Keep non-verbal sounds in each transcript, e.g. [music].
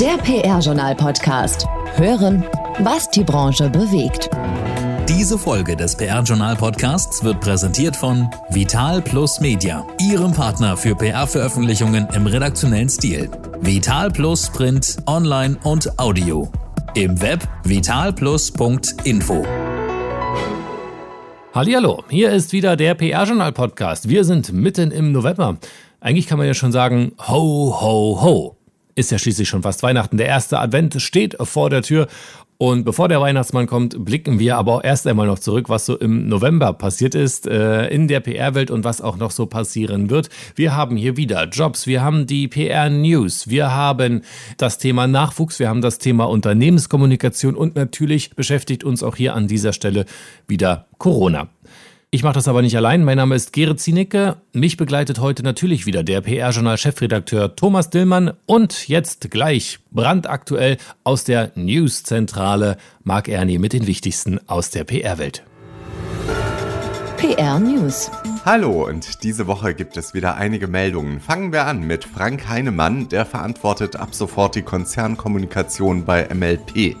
Der PR-Journal-Podcast. Hören, was die Branche bewegt. Diese Folge des PR-Journal-Podcasts wird präsentiert von Vital Plus Media, Ihrem Partner für PR-Veröffentlichungen im redaktionellen Stil. Vital Plus Print, Online und Audio. Im Web vitalplus.info. Hallo, hier ist wieder der PR-Journal-Podcast. Wir sind mitten im November. Eigentlich kann man ja schon sagen, ho, ho, ho. Ist ja schließlich schon fast Weihnachten. Der erste Advent steht vor der Tür. Und bevor der Weihnachtsmann kommt, blicken wir aber auch erst einmal noch zurück, was so im November passiert ist äh, in der PR-Welt und was auch noch so passieren wird. Wir haben hier wieder Jobs, wir haben die PR-News, wir haben das Thema Nachwuchs, wir haben das Thema Unternehmenskommunikation und natürlich beschäftigt uns auch hier an dieser Stelle wieder Corona. Ich mache das aber nicht allein. Mein Name ist Gerrit Zienicke. Mich begleitet heute natürlich wieder der PR-Journal-Chefredakteur Thomas Dillmann und jetzt gleich brandaktuell aus der News-Zentrale Marc Ernie mit den wichtigsten aus der PR-Welt. PR News. Hallo und diese Woche gibt es wieder einige Meldungen. Fangen wir an mit Frank Heinemann, der verantwortet ab sofort die Konzernkommunikation bei MLP.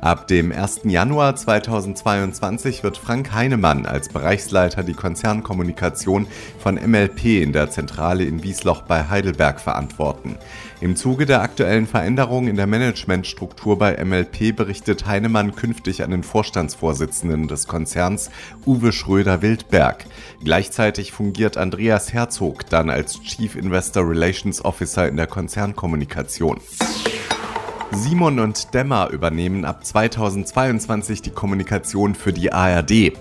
Ab dem 1. Januar 2022 wird Frank Heinemann als Bereichsleiter die Konzernkommunikation von MLP in der Zentrale in Wiesloch bei Heidelberg verantworten. Im Zuge der aktuellen Veränderungen in der Managementstruktur bei MLP berichtet Heinemann künftig an den Vorstandsvorsitzenden des Konzerns Uwe Schröder-Wildberg. Gleichzeitig fungiert Andreas Herzog dann als Chief Investor Relations Officer in der Konzernkommunikation. Simon und Dämmer übernehmen ab 2022 die Kommunikation für die ARD.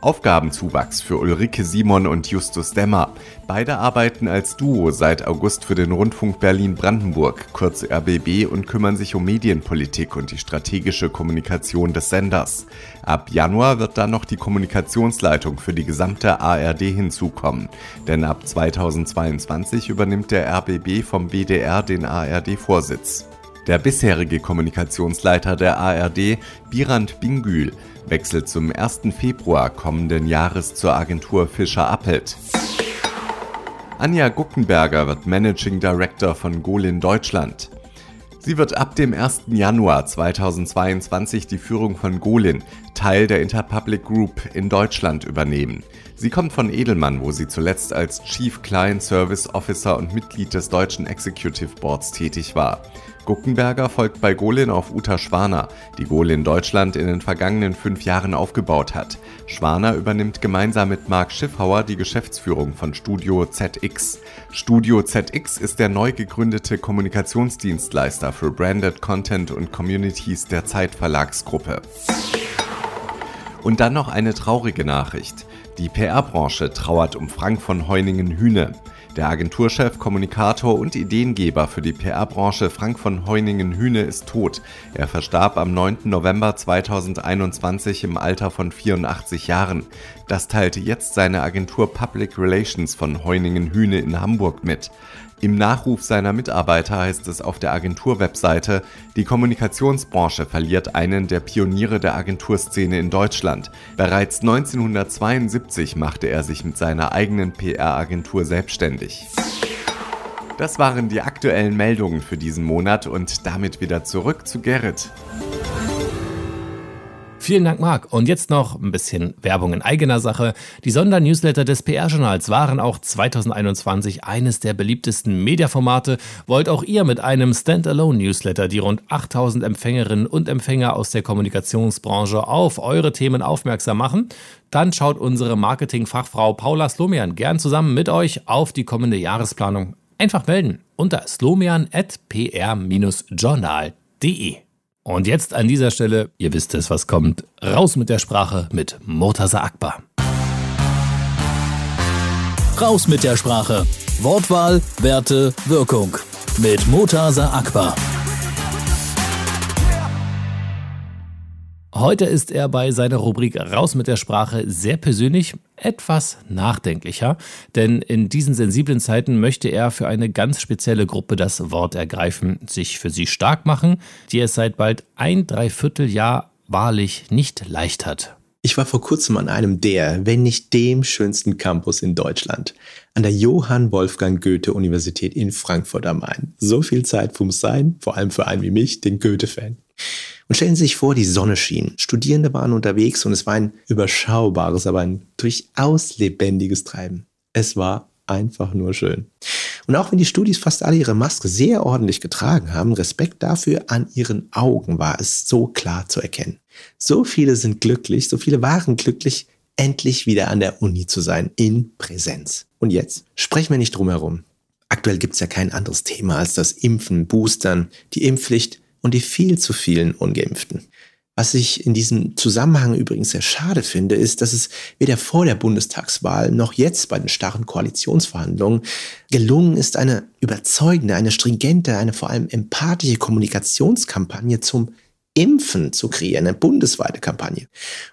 Aufgabenzuwachs für Ulrike Simon und Justus Dämmer. Beide arbeiten als Duo seit August für den Rundfunk Berlin-Brandenburg, kurz RBB, und kümmern sich um Medienpolitik und die strategische Kommunikation des Senders. Ab Januar wird dann noch die Kommunikationsleitung für die gesamte ARD hinzukommen, denn ab 2022 übernimmt der RBB vom WDR den ARD-Vorsitz. Der bisherige Kommunikationsleiter der ARD, Birand Bingül, wechselt zum 1. Februar kommenden Jahres zur Agentur Fischer Appelt. Anja Guckenberger wird Managing Director von Golin Deutschland. Sie wird ab dem 1. Januar 2022 die Führung von Golin, Teil der Interpublic Group in Deutschland, übernehmen. Sie kommt von Edelmann, wo sie zuletzt als Chief Client Service Officer und Mitglied des deutschen Executive Boards tätig war. Guckenberger folgt bei Golin auf Uta Schwaner, die Golin Deutschland in den vergangenen fünf Jahren aufgebaut hat. Schwaner übernimmt gemeinsam mit Marc Schiffhauer die Geschäftsführung von Studio ZX. Studio ZX ist der neu gegründete Kommunikationsdienstleister für Branded Content und Communities der Zeitverlagsgruppe. Und dann noch eine traurige Nachricht. Die PR-Branche trauert um Frank von Heuningen-Hühne. Der Agenturchef, Kommunikator und Ideengeber für die PR-Branche Frank von Heuningen-Hühne ist tot. Er verstarb am 9. November 2021 im Alter von 84 Jahren. Das teilte jetzt seine Agentur Public Relations von Heuningen-Hühne in Hamburg mit. Im Nachruf seiner Mitarbeiter heißt es auf der Agentur-Webseite, die Kommunikationsbranche verliert einen der Pioniere der Agenturszene in Deutschland. Bereits 1972 machte er sich mit seiner eigenen PR-Agentur selbstständig. Das waren die aktuellen Meldungen für diesen Monat und damit wieder zurück zu Gerrit. Vielen Dank, Marc. Und jetzt noch ein bisschen Werbung in eigener Sache. Die Sondernewsletter des PR-Journals waren auch 2021 eines der beliebtesten Mediaformate. Wollt auch ihr mit einem Standalone-Newsletter die rund 8000 Empfängerinnen und Empfänger aus der Kommunikationsbranche auf eure Themen aufmerksam machen? Dann schaut unsere Marketingfachfrau Paula Slomian gern zusammen mit euch auf die kommende Jahresplanung. Einfach melden unter slomian.pr-journal.de. Und jetzt an dieser Stelle, ihr wisst es, was kommt, raus mit der Sprache mit Murtaza Akbar. Raus mit der Sprache. Wortwahl, Werte, Wirkung. Mit Murtaza Akbar. Heute ist er bei seiner Rubrik Raus mit der Sprache sehr persönlich, etwas nachdenklicher, denn in diesen sensiblen Zeiten möchte er für eine ganz spezielle Gruppe das Wort ergreifen, sich für sie stark machen, die es seit bald ein Dreivierteljahr wahrlich nicht leicht hat. Ich war vor kurzem an einem der, wenn nicht dem schönsten Campus in Deutschland, an der Johann Wolfgang Goethe Universität in Frankfurt am Main. So viel Zeit muss sein, vor allem für einen wie mich, den Goethe-Fan. Und stellen Sie sich vor, die Sonne schien, Studierende waren unterwegs und es war ein überschaubares, aber ein durchaus lebendiges Treiben. Es war einfach nur schön. Und auch wenn die Studis fast alle ihre Maske sehr ordentlich getragen haben, Respekt dafür, an ihren Augen war es so klar zu erkennen. So viele sind glücklich, so viele waren glücklich, endlich wieder an der Uni zu sein, in Präsenz. Und jetzt sprechen wir nicht drum herum. Aktuell gibt es ja kein anderes Thema als das Impfen, Boostern, die Impfpflicht und die viel zu vielen Ungeimpften. Was ich in diesem Zusammenhang übrigens sehr schade finde, ist, dass es weder vor der Bundestagswahl noch jetzt bei den starren Koalitionsverhandlungen gelungen ist, eine überzeugende, eine stringente, eine vor allem empathische Kommunikationskampagne zum Impfen zu kreieren, eine bundesweite Kampagne.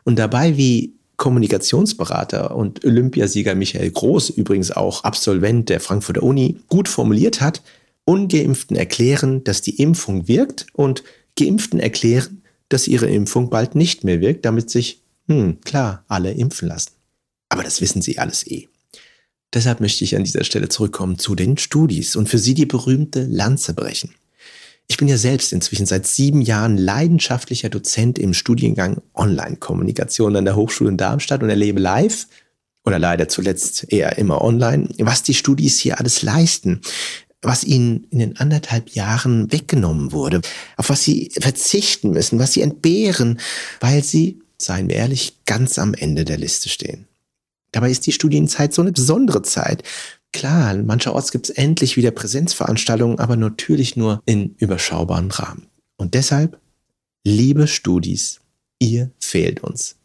Und dabei, wie Kommunikationsberater und Olympiasieger Michael Groß, übrigens auch Absolvent der Frankfurter Uni, gut formuliert hat, ungeimpften erklären, dass die Impfung wirkt und geimpften erklären, dass ihre Impfung bald nicht mehr wirkt, damit sich, hm, klar, alle impfen lassen. Aber das wissen sie alles eh. Deshalb möchte ich an dieser Stelle zurückkommen zu den Studis und für sie die berühmte Lanze brechen. Ich bin ja selbst inzwischen seit sieben Jahren leidenschaftlicher Dozent im Studiengang Online-Kommunikation an der Hochschule in Darmstadt und erlebe live oder leider zuletzt eher immer online, was die Studis hier alles leisten, was ihnen in den anderthalb Jahren weggenommen wurde, auf was sie verzichten müssen, was sie entbehren, weil sie, seien wir ehrlich, ganz am Ende der Liste stehen. Dabei ist die Studienzeit so eine besondere Zeit. Klar, mancherorts gibt es endlich wieder Präsenzveranstaltungen, aber natürlich nur in überschaubaren Rahmen. Und deshalb, liebe Studis, ihr fehlt uns.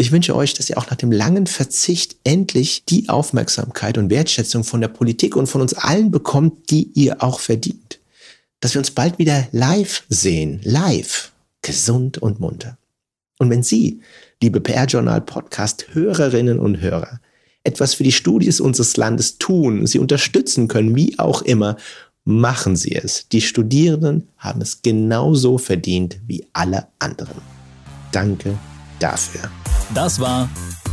Ich wünsche euch, dass ihr auch nach dem langen Verzicht endlich die Aufmerksamkeit und Wertschätzung von der Politik und von uns allen bekommt, die ihr auch verdient. Dass wir uns bald wieder live sehen, live, gesund und munter. Und wenn Sie, liebe PR-Journal Podcast Hörerinnen und Hörer, etwas für die Studis unseres Landes tun, sie unterstützen können, wie auch immer, machen Sie es. Die Studierenden haben es genauso verdient wie alle anderen. Danke dafür. Das war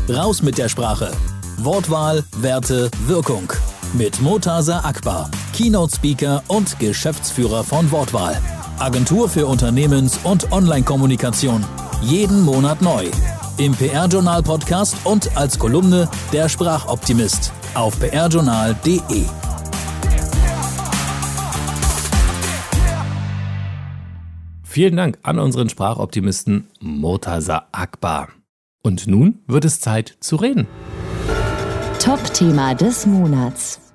Raus mit der Sprache. Wortwahl, Werte, Wirkung. Mit Motasa Akbar, Keynote-Speaker und Geschäftsführer von Wortwahl. Agentur für Unternehmens- und Online-Kommunikation. Jeden Monat neu im PR-Journal-Podcast und als Kolumne Der Sprachoptimist auf prjournal.de. Vielen Dank an unseren Sprachoptimisten Murtaza Akbar. Und nun wird es Zeit zu reden. Top-Thema des Monats.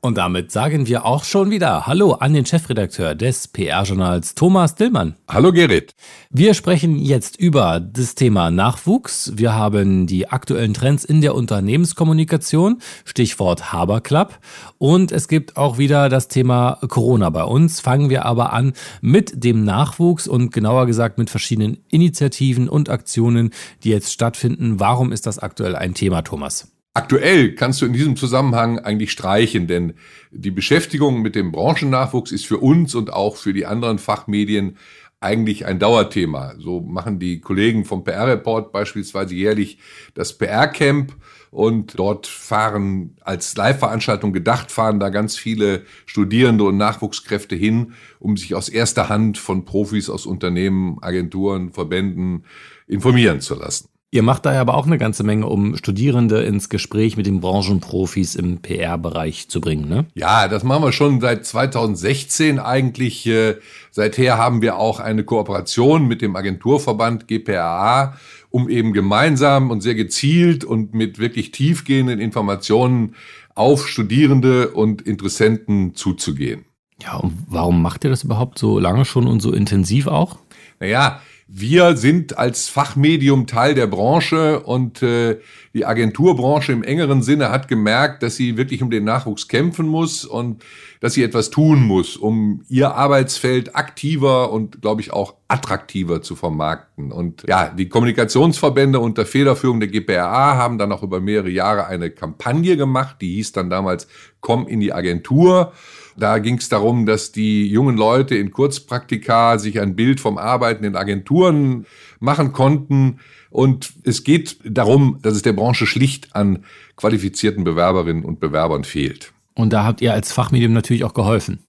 Und damit sagen wir auch schon wieder Hallo an den Chefredakteur des PR-Journals Thomas Dillmann. Hallo Gerrit. Wir sprechen jetzt über das Thema Nachwuchs. Wir haben die aktuellen Trends in der Unternehmenskommunikation, Stichwort Haber Club. Und es gibt auch wieder das Thema Corona bei uns. Fangen wir aber an mit dem Nachwuchs und genauer gesagt mit verschiedenen Initiativen und Aktionen, die jetzt stattfinden. Warum ist das aktuell ein Thema, Thomas? Aktuell kannst du in diesem Zusammenhang eigentlich streichen, denn die Beschäftigung mit dem Branchennachwuchs ist für uns und auch für die anderen Fachmedien eigentlich ein Dauerthema. So machen die Kollegen vom PR-Report beispielsweise jährlich das PR-Camp und dort fahren als Live-Veranstaltung gedacht, fahren da ganz viele Studierende und Nachwuchskräfte hin, um sich aus erster Hand von Profis aus Unternehmen, Agenturen, Verbänden informieren zu lassen. Ihr macht daher aber auch eine ganze Menge, um Studierende ins Gespräch mit den Branchenprofis im PR-Bereich zu bringen, ne? Ja, das machen wir schon seit 2016 eigentlich. Äh, seither haben wir auch eine Kooperation mit dem Agenturverband GPAA, um eben gemeinsam und sehr gezielt und mit wirklich tiefgehenden Informationen auf Studierende und Interessenten zuzugehen. Ja, und warum macht ihr das überhaupt so lange schon und so intensiv auch? Naja, wir sind als Fachmedium Teil der Branche und äh, die Agenturbranche im engeren Sinne hat gemerkt, dass sie wirklich um den Nachwuchs kämpfen muss und dass sie etwas tun muss, um ihr Arbeitsfeld aktiver und, glaube ich, auch attraktiver zu vermarkten. Und ja, die Kommunikationsverbände unter Federführung der GPRA haben dann auch über mehrere Jahre eine Kampagne gemacht, die hieß dann damals Komm in die Agentur. Da ging es darum, dass die jungen Leute in Kurzpraktika sich ein Bild vom Arbeiten in Agenturen machen konnten. Und es geht darum, dass es der Branche schlicht an qualifizierten Bewerberinnen und Bewerbern fehlt. Und da habt ihr als Fachmedium natürlich auch geholfen.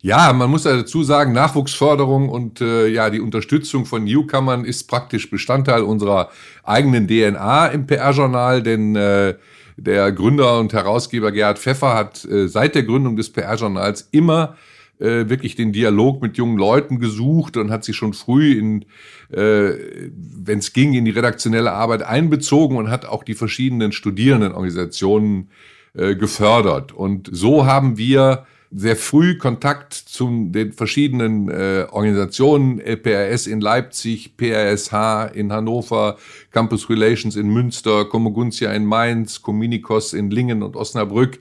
Ja, man muss dazu sagen, Nachwuchsförderung und äh, ja, die Unterstützung von Newcomern ist praktisch Bestandteil unserer eigenen DNA im PR-Journal, denn äh, der Gründer und Herausgeber Gerhard Pfeffer hat äh, seit der Gründung des PR-Journals immer äh, wirklich den Dialog mit jungen Leuten gesucht und hat sich schon früh in, äh, wenn es ging, in die redaktionelle Arbeit einbezogen und hat auch die verschiedenen Studierendenorganisationen äh, gefördert. Und so haben wir sehr früh Kontakt zu den verschiedenen äh, Organisationen, LPRS in Leipzig, PRSH in Hannover, Campus Relations in Münster, Comoguntia in Mainz, Communicos in Lingen und Osnabrück,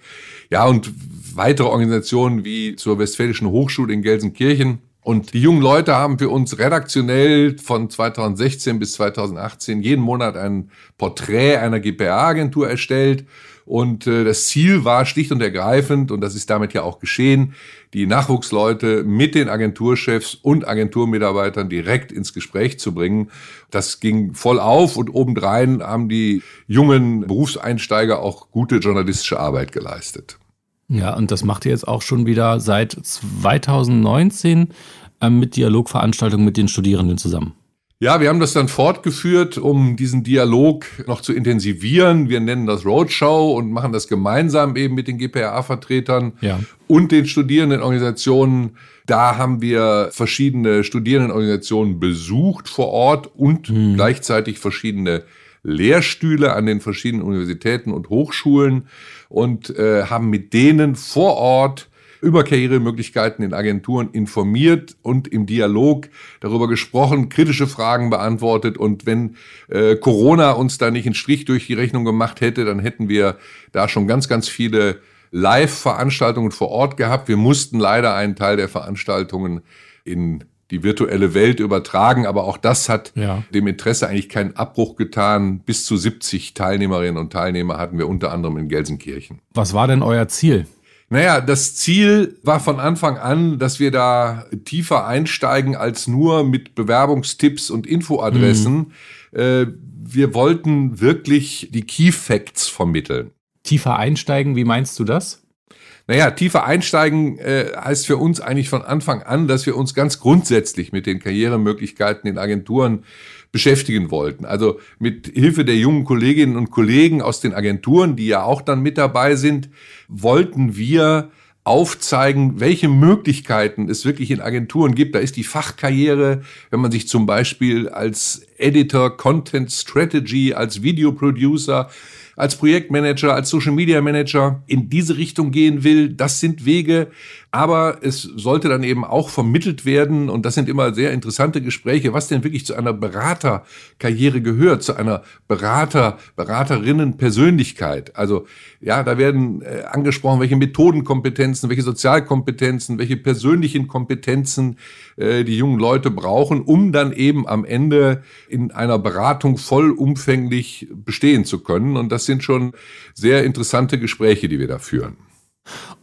ja und weitere Organisationen wie zur Westfälischen Hochschule in Gelsenkirchen. Und die jungen Leute haben für uns redaktionell von 2016 bis 2018 jeden Monat ein Porträt einer GPA-Agentur erstellt und äh, das Ziel war schlicht und ergreifend, und das ist damit ja auch geschehen, die Nachwuchsleute mit den Agenturchefs und Agenturmitarbeitern direkt ins Gespräch zu bringen. Das ging voll auf und obendrein haben die jungen Berufseinsteiger auch gute journalistische Arbeit geleistet. Ja, und das macht ihr jetzt auch schon wieder seit 2019 äh, mit Dialogveranstaltungen mit den Studierenden zusammen. Ja, wir haben das dann fortgeführt, um diesen Dialog noch zu intensivieren. Wir nennen das Roadshow und machen das gemeinsam eben mit den GPA-Vertretern ja. und den Studierendenorganisationen. Da haben wir verschiedene Studierendenorganisationen besucht vor Ort und mhm. gleichzeitig verschiedene Lehrstühle an den verschiedenen Universitäten und Hochschulen und äh, haben mit denen vor Ort über Karrieremöglichkeiten in Agenturen informiert und im Dialog darüber gesprochen, kritische Fragen beantwortet. Und wenn äh, Corona uns da nicht einen Strich durch die Rechnung gemacht hätte, dann hätten wir da schon ganz, ganz viele Live-Veranstaltungen vor Ort gehabt. Wir mussten leider einen Teil der Veranstaltungen in die virtuelle Welt übertragen, aber auch das hat ja. dem Interesse eigentlich keinen Abbruch getan. Bis zu 70 Teilnehmerinnen und Teilnehmer hatten wir unter anderem in Gelsenkirchen. Was war denn euer Ziel? Naja, das Ziel war von Anfang an, dass wir da tiefer einsteigen als nur mit Bewerbungstipps und Infoadressen. Mhm. Äh, wir wollten wirklich die Key Facts vermitteln. Tiefer einsteigen, wie meinst du das? Naja, tiefer einsteigen äh, heißt für uns eigentlich von Anfang an, dass wir uns ganz grundsätzlich mit den Karrieremöglichkeiten in Agenturen beschäftigen wollten. Also mit Hilfe der jungen Kolleginnen und Kollegen aus den Agenturen, die ja auch dann mit dabei sind, wollten wir aufzeigen, welche Möglichkeiten es wirklich in Agenturen gibt. Da ist die Fachkarriere, wenn man sich zum Beispiel als Editor, Content Strategy, als Videoproducer, als Projektmanager, als Social Media Manager in diese Richtung gehen will. Das sind Wege, aber es sollte dann eben auch vermittelt werden, und das sind immer sehr interessante Gespräche, was denn wirklich zu einer Beraterkarriere gehört, zu einer Berater, Beraterinnen-Persönlichkeit. Also ja, da werden äh, angesprochen, welche Methodenkompetenzen, welche Sozialkompetenzen, welche persönlichen Kompetenzen äh, die jungen Leute brauchen, um dann eben am Ende in einer Beratung vollumfänglich bestehen zu können. Und das sind schon sehr interessante Gespräche, die wir da führen.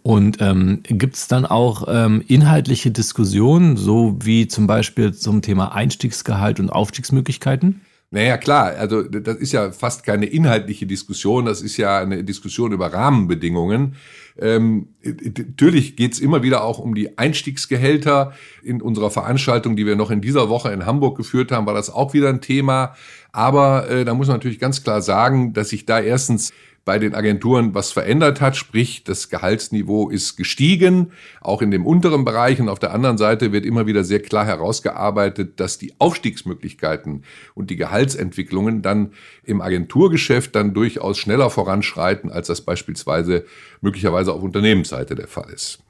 Und ähm, gibt es dann auch ähm, inhaltliche Diskussionen, so wie zum Beispiel zum Thema Einstiegsgehalt und Aufstiegsmöglichkeiten? Naja, klar, also das ist ja fast keine inhaltliche Diskussion, das ist ja eine Diskussion über Rahmenbedingungen. Ähm, natürlich geht's immer wieder auch um die Einstiegsgehälter. In unserer Veranstaltung, die wir noch in dieser Woche in Hamburg geführt haben, war das auch wieder ein Thema. Aber äh, da muss man natürlich ganz klar sagen, dass sich da erstens bei den Agenturen was verändert hat, sprich das Gehaltsniveau ist gestiegen, auch in dem unteren Bereich und auf der anderen Seite wird immer wieder sehr klar herausgearbeitet, dass die Aufstiegsmöglichkeiten und die Gehaltsentwicklungen dann im Agenturgeschäft dann durchaus schneller voranschreiten, als das beispielsweise möglicherweise auf Unternehmensseite der Fall ist.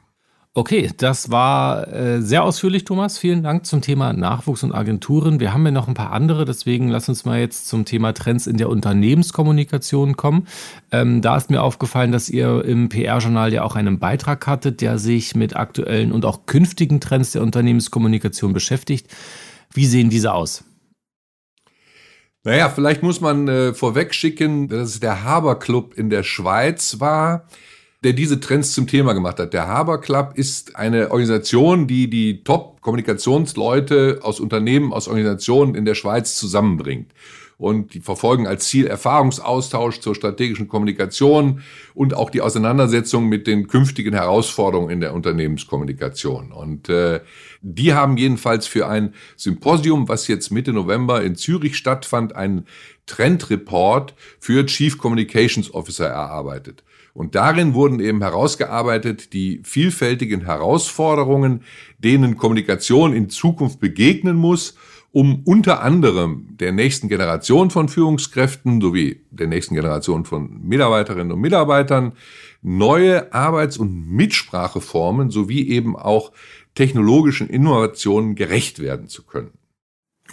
Okay, das war äh, sehr ausführlich, Thomas. Vielen Dank zum Thema Nachwuchs und Agenturen. Wir haben ja noch ein paar andere, deswegen lass uns mal jetzt zum Thema Trends in der Unternehmenskommunikation kommen. Ähm, da ist mir aufgefallen, dass ihr im PR-Journal ja auch einen Beitrag hattet, der sich mit aktuellen und auch künftigen Trends der Unternehmenskommunikation beschäftigt. Wie sehen diese aus? Naja, vielleicht muss man äh, vorweg schicken, dass es der Haber Club in der Schweiz war der diese Trends zum Thema gemacht hat. Der Haber Club ist eine Organisation, die die Top-Kommunikationsleute aus Unternehmen, aus Organisationen in der Schweiz zusammenbringt und die verfolgen als Ziel Erfahrungsaustausch zur strategischen Kommunikation und auch die Auseinandersetzung mit den künftigen Herausforderungen in der Unternehmenskommunikation. Und äh, die haben jedenfalls für ein Symposium, was jetzt Mitte November in Zürich stattfand, einen Trendreport für Chief Communications Officer erarbeitet. Und darin wurden eben herausgearbeitet die vielfältigen Herausforderungen, denen Kommunikation in Zukunft begegnen muss um unter anderem der nächsten Generation von Führungskräften sowie der nächsten Generation von Mitarbeiterinnen und Mitarbeitern neue Arbeits- und Mitspracheformen sowie eben auch technologischen Innovationen gerecht werden zu können.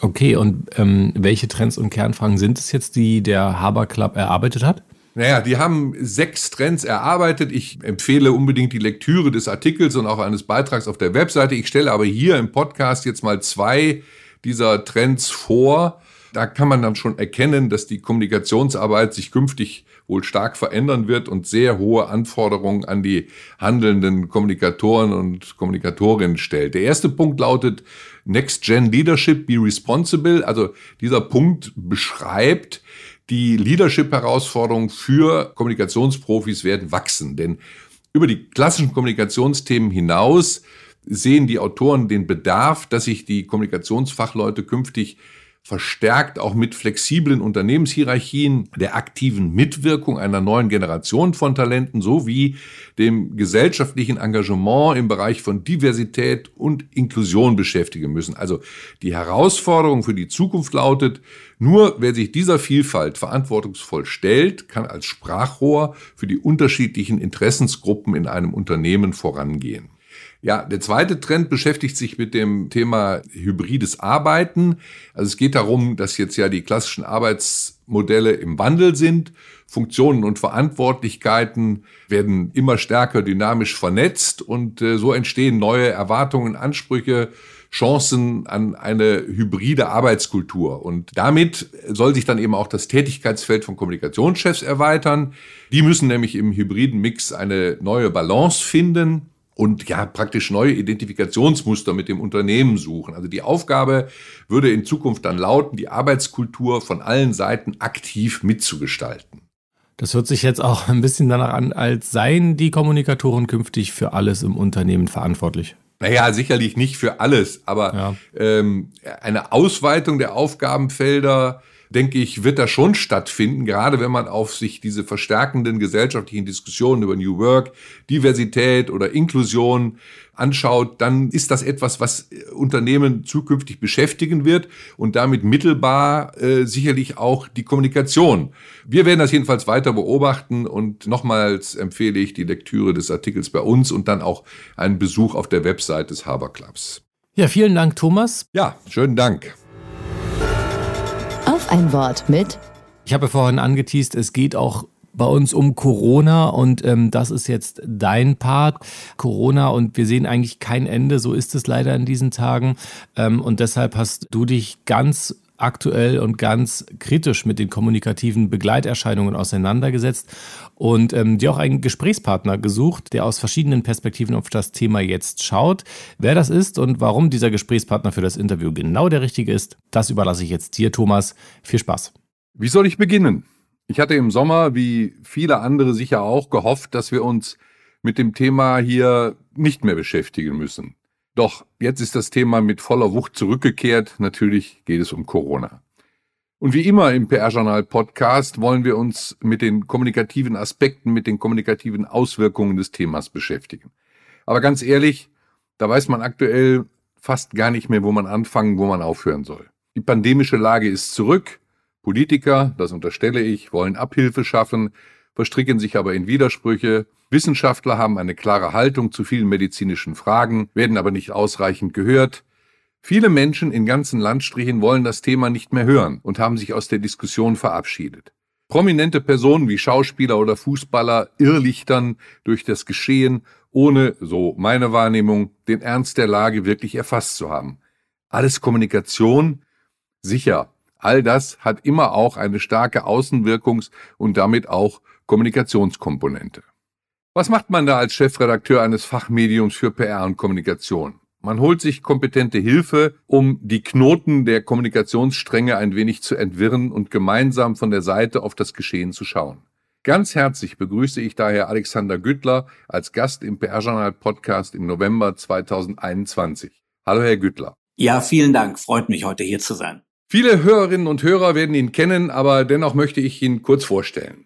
Okay, und ähm, welche Trends und Kernfragen sind es jetzt, die der Haber Club erarbeitet hat? Naja, die haben sechs Trends erarbeitet. Ich empfehle unbedingt die Lektüre des Artikels und auch eines Beitrags auf der Webseite. Ich stelle aber hier im Podcast jetzt mal zwei dieser Trends vor. Da kann man dann schon erkennen, dass die Kommunikationsarbeit sich künftig wohl stark verändern wird und sehr hohe Anforderungen an die handelnden Kommunikatoren und Kommunikatorinnen stellt. Der erste Punkt lautet Next Gen Leadership Be Responsible. Also dieser Punkt beschreibt, die Leadership-Herausforderungen für Kommunikationsprofis werden wachsen. Denn über die klassischen Kommunikationsthemen hinaus sehen die Autoren den Bedarf, dass sich die Kommunikationsfachleute künftig verstärkt auch mit flexiblen Unternehmenshierarchien, der aktiven Mitwirkung einer neuen Generation von Talenten sowie dem gesellschaftlichen Engagement im Bereich von Diversität und Inklusion beschäftigen müssen. Also die Herausforderung für die Zukunft lautet, nur wer sich dieser Vielfalt verantwortungsvoll stellt, kann als Sprachrohr für die unterschiedlichen Interessensgruppen in einem Unternehmen vorangehen. Ja, der zweite Trend beschäftigt sich mit dem Thema hybrides Arbeiten. Also es geht darum, dass jetzt ja die klassischen Arbeitsmodelle im Wandel sind. Funktionen und Verantwortlichkeiten werden immer stärker dynamisch vernetzt und äh, so entstehen neue Erwartungen, Ansprüche, Chancen an eine hybride Arbeitskultur. Und damit soll sich dann eben auch das Tätigkeitsfeld von Kommunikationschefs erweitern. Die müssen nämlich im hybriden Mix eine neue Balance finden und ja praktisch neue Identifikationsmuster mit dem Unternehmen suchen. Also die Aufgabe würde in Zukunft dann lauten, die Arbeitskultur von allen Seiten aktiv mitzugestalten. Das hört sich jetzt auch ein bisschen danach an, als seien die Kommunikatoren künftig für alles im Unternehmen verantwortlich. Naja, sicherlich nicht für alles, aber ja. ähm, eine Ausweitung der Aufgabenfelder denke ich, wird da schon stattfinden, gerade wenn man auf sich diese verstärkenden gesellschaftlichen Diskussionen über New Work, Diversität oder Inklusion anschaut, dann ist das etwas, was Unternehmen zukünftig beschäftigen wird und damit mittelbar äh, sicherlich auch die Kommunikation. Wir werden das jedenfalls weiter beobachten und nochmals empfehle ich die Lektüre des Artikels bei uns und dann auch einen Besuch auf der Website des Haber Clubs. Ja, vielen Dank, Thomas. Ja, schönen Dank ein Wort mit. Ich habe vorhin angeteased, es geht auch bei uns um Corona und ähm, das ist jetzt dein Part. Corona und wir sehen eigentlich kein Ende, so ist es leider in diesen Tagen. Ähm, und deshalb hast du dich ganz aktuell und ganz kritisch mit den kommunikativen Begleiterscheinungen auseinandergesetzt und ähm, dir auch einen Gesprächspartner gesucht, der aus verschiedenen Perspektiven auf das Thema jetzt schaut. Wer das ist und warum dieser Gesprächspartner für das Interview genau der richtige ist, das überlasse ich jetzt dir, Thomas. Viel Spaß. Wie soll ich beginnen? Ich hatte im Sommer, wie viele andere sicher auch, gehofft, dass wir uns mit dem Thema hier nicht mehr beschäftigen müssen. Doch jetzt ist das Thema mit voller Wucht zurückgekehrt. Natürlich geht es um Corona. Und wie immer im PR-Journal-Podcast wollen wir uns mit den kommunikativen Aspekten, mit den kommunikativen Auswirkungen des Themas beschäftigen. Aber ganz ehrlich, da weiß man aktuell fast gar nicht mehr, wo man anfangen, wo man aufhören soll. Die pandemische Lage ist zurück. Politiker, das unterstelle ich, wollen Abhilfe schaffen, verstricken sich aber in Widersprüche. Wissenschaftler haben eine klare Haltung zu vielen medizinischen Fragen, werden aber nicht ausreichend gehört. Viele Menschen in ganzen Landstrichen wollen das Thema nicht mehr hören und haben sich aus der Diskussion verabschiedet. Prominente Personen wie Schauspieler oder Fußballer irrlichtern durch das Geschehen, ohne, so meine Wahrnehmung, den Ernst der Lage wirklich erfasst zu haben. Alles Kommunikation? Sicher, all das hat immer auch eine starke Außenwirkungs- und damit auch Kommunikationskomponente. Was macht man da als Chefredakteur eines Fachmediums für PR und Kommunikation? Man holt sich kompetente Hilfe, um die Knoten der Kommunikationsstränge ein wenig zu entwirren und gemeinsam von der Seite auf das Geschehen zu schauen. Ganz herzlich begrüße ich daher Alexander Güttler als Gast im PR-Journal Podcast im November 2021. Hallo, Herr Güttler. Ja, vielen Dank. Freut mich, heute hier zu sein. Viele Hörerinnen und Hörer werden ihn kennen, aber dennoch möchte ich ihn kurz vorstellen.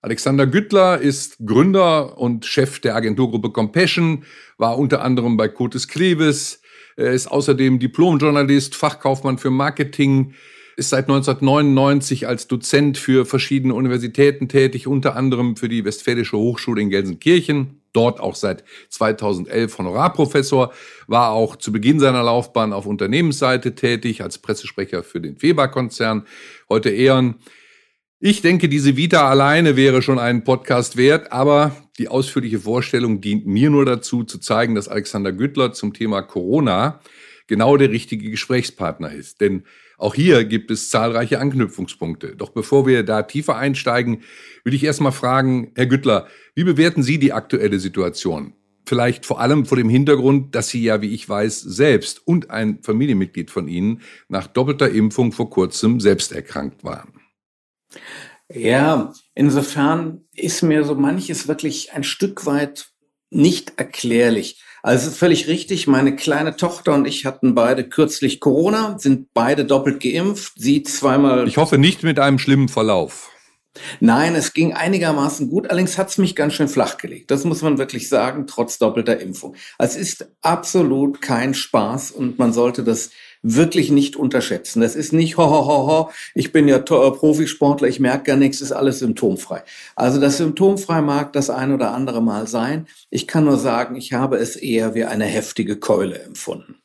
Alexander Güttler ist Gründer und Chef der Agenturgruppe Compassion, war unter anderem bei Cotes Kleves, er ist außerdem Diplomjournalist, Fachkaufmann für Marketing, ist seit 1999 als Dozent für verschiedene Universitäten tätig, unter anderem für die Westfälische Hochschule in Gelsenkirchen, dort auch seit 2011 Honorarprofessor, war auch zu Beginn seiner Laufbahn auf Unternehmensseite tätig als Pressesprecher für den Weber-Konzern, heute Ehren ich denke, diese Vita alleine wäre schon einen Podcast wert, aber die ausführliche Vorstellung dient mir nur dazu, zu zeigen, dass Alexander Güttler zum Thema Corona genau der richtige Gesprächspartner ist. Denn auch hier gibt es zahlreiche Anknüpfungspunkte. Doch bevor wir da tiefer einsteigen, will ich erstmal fragen, Herr Güttler, wie bewerten Sie die aktuelle Situation? Vielleicht vor allem vor dem Hintergrund, dass Sie ja, wie ich weiß, selbst und ein Familienmitglied von Ihnen nach doppelter Impfung vor kurzem selbst erkrankt waren. Ja, insofern ist mir so manches wirklich ein Stück weit nicht erklärlich. Also es ist völlig richtig, meine kleine Tochter und ich hatten beide kürzlich Corona, sind beide doppelt geimpft, sie zweimal. Ich hoffe nicht mit einem schlimmen Verlauf. Nein, es ging einigermaßen gut, allerdings hat es mich ganz schön flach gelegt. Das muss man wirklich sagen, trotz doppelter Impfung. Es ist absolut kein Spaß und man sollte das wirklich nicht unterschätzen. Das ist nicht, [laughs] ho, ho, ho, ho, ich bin ja äh, Profisportler, ich merke gar nichts, ist alles symptomfrei. Also das symptomfrei mag das ein oder andere Mal sein. Ich kann nur sagen, ich habe es eher wie eine heftige Keule empfunden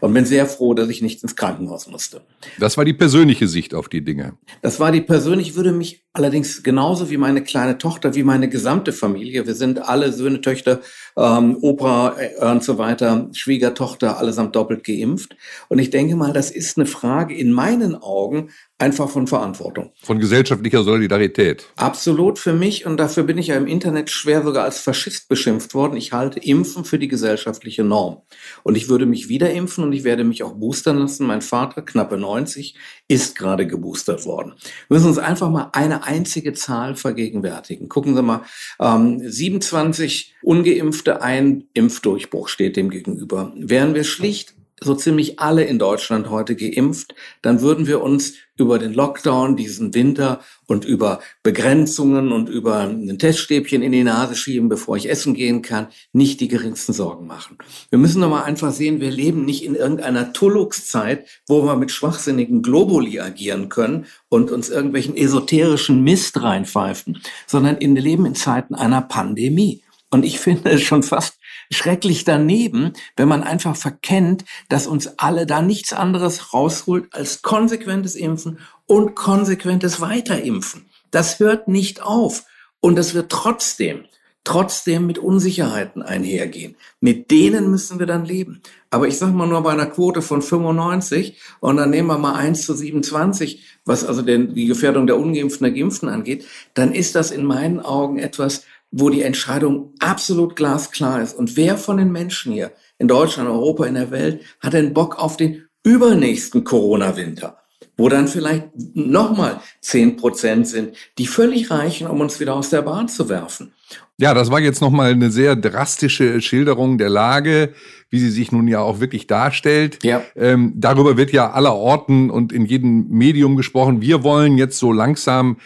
und bin sehr froh, dass ich nicht ins Krankenhaus musste. Das war die persönliche Sicht auf die Dinge. Das war die persönliche, würde mich allerdings genauso wie meine kleine Tochter, wie meine gesamte Familie, wir sind alle Söhne, Töchter, ähm, Opa äh, und so weiter, Schwiegertochter, allesamt doppelt geimpft. Und ich denke mal, das ist eine Frage in meinen Augen einfach von Verantwortung. Von gesellschaftlicher Solidarität. Absolut für mich und dafür bin ich ja im Internet schwer sogar als Faschist beschimpft worden. Ich halte Impfen für die gesellschaftliche Norm. Und ich würde mich wieder impfen und ich werde mich auch boostern lassen. Mein Vater, knappe 90, ist gerade geboostert worden. Wir müssen uns einfach mal eine einzige Zahl vergegenwärtigen. Gucken Sie mal, ähm, 27 ungeimpfte, ein Impfdurchbruch steht dem gegenüber. Wären wir schlicht so ziemlich alle in Deutschland heute geimpft, dann würden wir uns über den Lockdown diesen Winter und über Begrenzungen und über ein Teststäbchen in die Nase schieben, bevor ich essen gehen kann, nicht die geringsten Sorgen machen. Wir müssen doch mal einfach sehen, wir leben nicht in irgendeiner Tullux-Zeit, wo wir mit schwachsinnigen Globuli agieren können und uns irgendwelchen esoterischen Mist reinpfeifen, sondern in, leben in Zeiten einer Pandemie. Und ich [laughs] finde es schon fast schrecklich daneben, wenn man einfach verkennt, dass uns alle da nichts anderes rausholt als konsequentes Impfen und konsequentes Weiterimpfen. Das hört nicht auf. Und das wird trotzdem, trotzdem mit Unsicherheiten einhergehen. Mit denen müssen wir dann leben. Aber ich sage mal nur bei einer Quote von 95 und dann nehmen wir mal 1 zu 27, was also den, die Gefährdung der Ungeimpften der Geimpften angeht, dann ist das in meinen Augen etwas, wo die Entscheidung absolut glasklar ist. Und wer von den Menschen hier in Deutschland, Europa, in der Welt hat denn Bock auf den übernächsten Corona-Winter? wo dann vielleicht nochmal zehn Prozent sind, die völlig reichen, um uns wieder aus der Bahn zu werfen. Ja, das war jetzt nochmal eine sehr drastische Schilderung der Lage, wie sie sich nun ja auch wirklich darstellt. Ja. Ähm, darüber wird ja aller Orten und in jedem Medium gesprochen. Wir wollen jetzt so langsam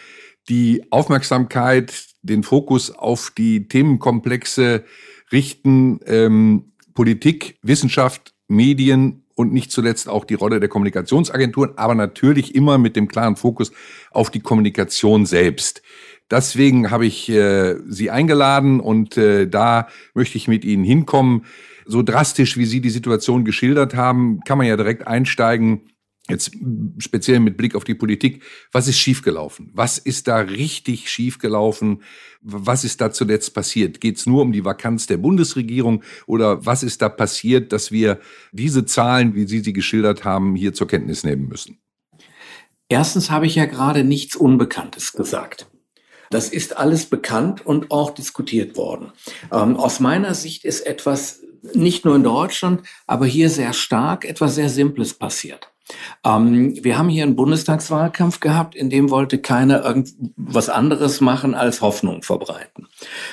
die Aufmerksamkeit den Fokus auf die Themenkomplexe richten, ähm, Politik, Wissenschaft, Medien und nicht zuletzt auch die Rolle der Kommunikationsagenturen, aber natürlich immer mit dem klaren Fokus auf die Kommunikation selbst. Deswegen habe ich äh, Sie eingeladen und äh, da möchte ich mit Ihnen hinkommen. So drastisch, wie Sie die Situation geschildert haben, kann man ja direkt einsteigen Jetzt speziell mit Blick auf die Politik, was ist schiefgelaufen? Was ist da richtig schiefgelaufen? Was ist da zuletzt passiert? Geht es nur um die Vakanz der Bundesregierung oder was ist da passiert, dass wir diese Zahlen, wie Sie sie geschildert haben, hier zur Kenntnis nehmen müssen? Erstens habe ich ja gerade nichts Unbekanntes gesagt. Das ist alles bekannt und auch diskutiert worden. Ähm, aus meiner Sicht ist etwas nicht nur in Deutschland, aber hier sehr stark etwas sehr Simples passiert. Ähm, wir haben hier einen Bundestagswahlkampf gehabt, in dem wollte keiner irgendwas anderes machen als Hoffnung verbreiten.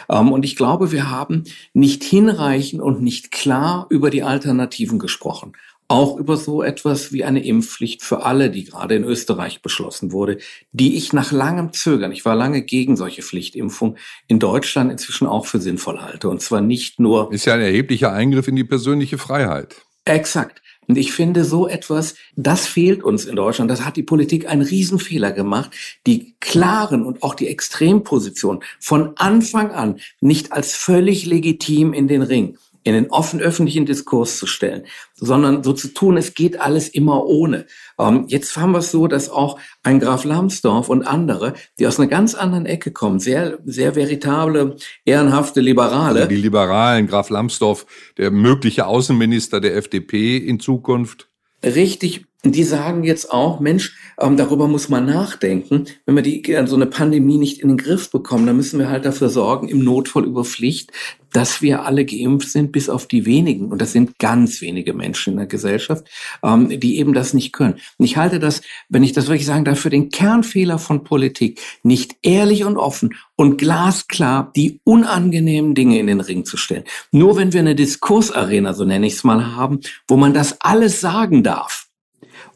Ähm, und ich glaube, wir haben nicht hinreichend und nicht klar über die Alternativen gesprochen. Auch über so etwas wie eine Impfpflicht für alle, die gerade in Österreich beschlossen wurde, die ich nach langem Zögern, ich war lange gegen solche Pflichtimpfung, in Deutschland inzwischen auch für sinnvoll halte. Und zwar nicht nur. Ist ja ein erheblicher Eingriff in die persönliche Freiheit. Exakt. Und ich finde so etwas, das fehlt uns in Deutschland. Das hat die Politik einen Riesenfehler gemacht, die klaren und auch die Extremposition von Anfang an nicht als völlig legitim in den Ring in den offen öffentlichen Diskurs zu stellen, sondern so zu tun, es geht alles immer ohne. Ähm, jetzt haben wir es so, dass auch ein Graf Lambsdorff und andere, die aus einer ganz anderen Ecke kommen, sehr, sehr veritable, ehrenhafte Liberale. Also die Liberalen, Graf Lambsdorff, der mögliche Außenminister der FDP in Zukunft. Richtig die sagen jetzt auch, Mensch, ähm, darüber muss man nachdenken. Wenn wir die, äh, so eine Pandemie nicht in den Griff bekommen, dann müssen wir halt dafür sorgen, im Notfall über Pflicht, dass wir alle geimpft sind, bis auf die wenigen. Und das sind ganz wenige Menschen in der Gesellschaft, ähm, die eben das nicht können. Und ich halte das, wenn ich das wirklich sagen darf, für den Kernfehler von Politik, nicht ehrlich und offen und glasklar die unangenehmen Dinge in den Ring zu stellen. Nur wenn wir eine Diskursarena, so nenne ich es mal, haben, wo man das alles sagen darf,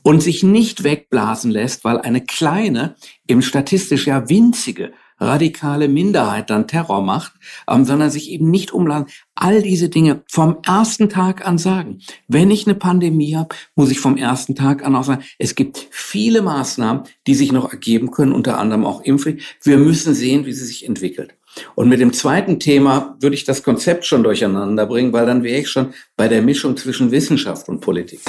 und sich nicht wegblasen lässt, weil eine kleine, im statistisch ja winzige, radikale Minderheit dann Terror macht, ähm, sondern sich eben nicht umladen. All diese Dinge vom ersten Tag an sagen. Wenn ich eine Pandemie habe, muss ich vom ersten Tag an auch sagen, es gibt viele Maßnahmen, die sich noch ergeben können, unter anderem auch Impfung. Wir müssen sehen, wie sie sich entwickelt. Und mit dem zweiten Thema würde ich das Konzept schon durcheinander bringen, weil dann wäre ich schon bei der Mischung zwischen Wissenschaft und Politik.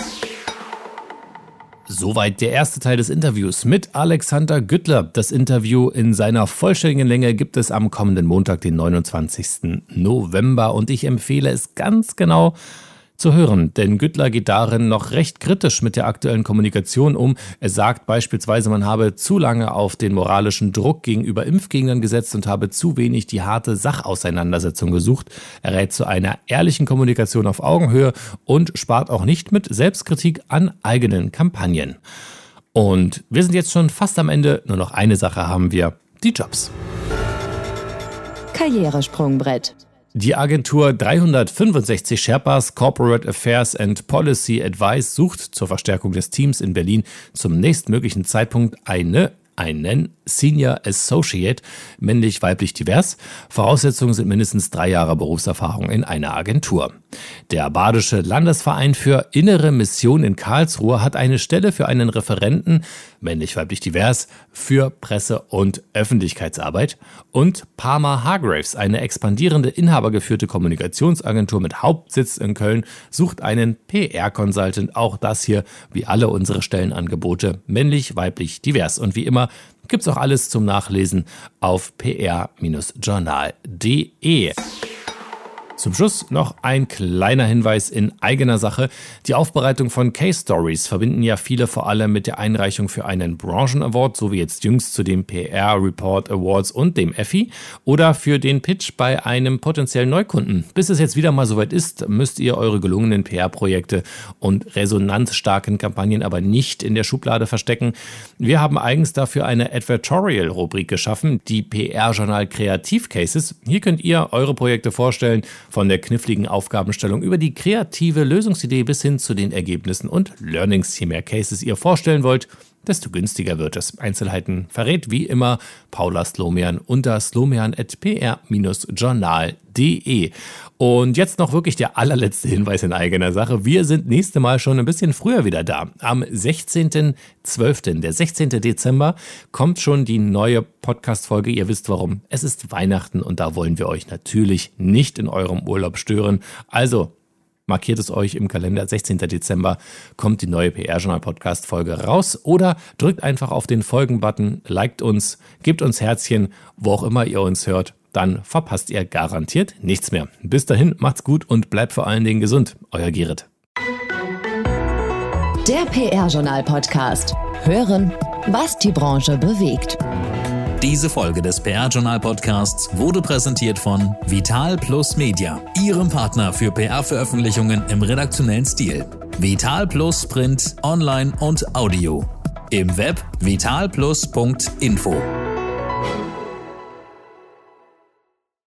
Soweit der erste Teil des Interviews mit Alexander Güttler. Das Interview in seiner vollständigen Länge gibt es am kommenden Montag, den 29. November. Und ich empfehle es ganz genau zu hören, denn Güttler geht darin noch recht kritisch mit der aktuellen Kommunikation um. Er sagt beispielsweise, man habe zu lange auf den moralischen Druck gegenüber Impfgegnern gesetzt und habe zu wenig die harte Sachauseinandersetzung gesucht. Er rät zu einer ehrlichen Kommunikation auf Augenhöhe und spart auch nicht mit Selbstkritik an eigenen Kampagnen. Und wir sind jetzt schon fast am Ende. Nur noch eine Sache haben wir, die Jobs. Karrieresprungbrett. Die Agentur 365 Sherpas Corporate Affairs and Policy Advice sucht zur Verstärkung des Teams in Berlin zum nächstmöglichen Zeitpunkt eine einen Senior Associate, männlich, weiblich, divers. Voraussetzungen sind mindestens drei Jahre Berufserfahrung in einer Agentur. Der Badische Landesverein für Innere Mission in Karlsruhe hat eine Stelle für einen Referenten, männlich, weiblich, divers, für Presse- und Öffentlichkeitsarbeit. Und Parma Hargraves, eine expandierende inhabergeführte Kommunikationsagentur mit Hauptsitz in Köln, sucht einen PR-Consultant. Auch das hier, wie alle unsere Stellenangebote, männlich, weiblich, divers. Und wie immer gibt's auch alles zum Nachlesen auf pr-journal.de. Zum Schluss noch ein kleiner Hinweis in eigener Sache. Die Aufbereitung von Case Stories verbinden ja viele vor allem mit der Einreichung für einen Branchen Award, so wie jetzt jüngst zu den PR Report Awards und dem Effi oder für den Pitch bei einem potenziellen Neukunden. Bis es jetzt wieder mal soweit ist, müsst ihr eure gelungenen PR-Projekte und resonanzstarken Kampagnen aber nicht in der Schublade verstecken. Wir haben eigens dafür eine Advertorial-Rubrik geschaffen, die PR-Journal Kreativ Cases. Hier könnt ihr eure Projekte vorstellen, von der kniffligen Aufgabenstellung über die kreative Lösungsidee bis hin zu den Ergebnissen und Learnings. Je mehr Cases ihr vorstellen wollt, desto günstiger wird es. Einzelheiten verrät wie immer Paula Slomian unter slomian.pr-journal.de. Und jetzt noch wirklich der allerletzte Hinweis in eigener Sache. Wir sind nächste Mal schon ein bisschen früher wieder da. Am 16.12., der 16. Dezember, kommt schon die neue Podcast-Folge. Ihr wisst warum. Es ist Weihnachten und da wollen wir euch natürlich nicht in eurem Urlaub stören. Also markiert es euch im Kalender. 16. Dezember kommt die neue PR-Journal-Podcast-Folge raus oder drückt einfach auf den Folgen-Button, liked uns, gebt uns Herzchen, wo auch immer ihr uns hört dann verpasst ihr garantiert nichts mehr. Bis dahin, macht's gut und bleibt vor allen Dingen gesund. Euer Gerrit. Der PR-Journal-Podcast. Hören, was die Branche bewegt. Diese Folge des PR-Journal-Podcasts wurde präsentiert von Vital Plus Media, Ihrem Partner für PR-Veröffentlichungen im redaktionellen Stil. Vital Plus Print, Online und Audio. Im Web vitalplus.info.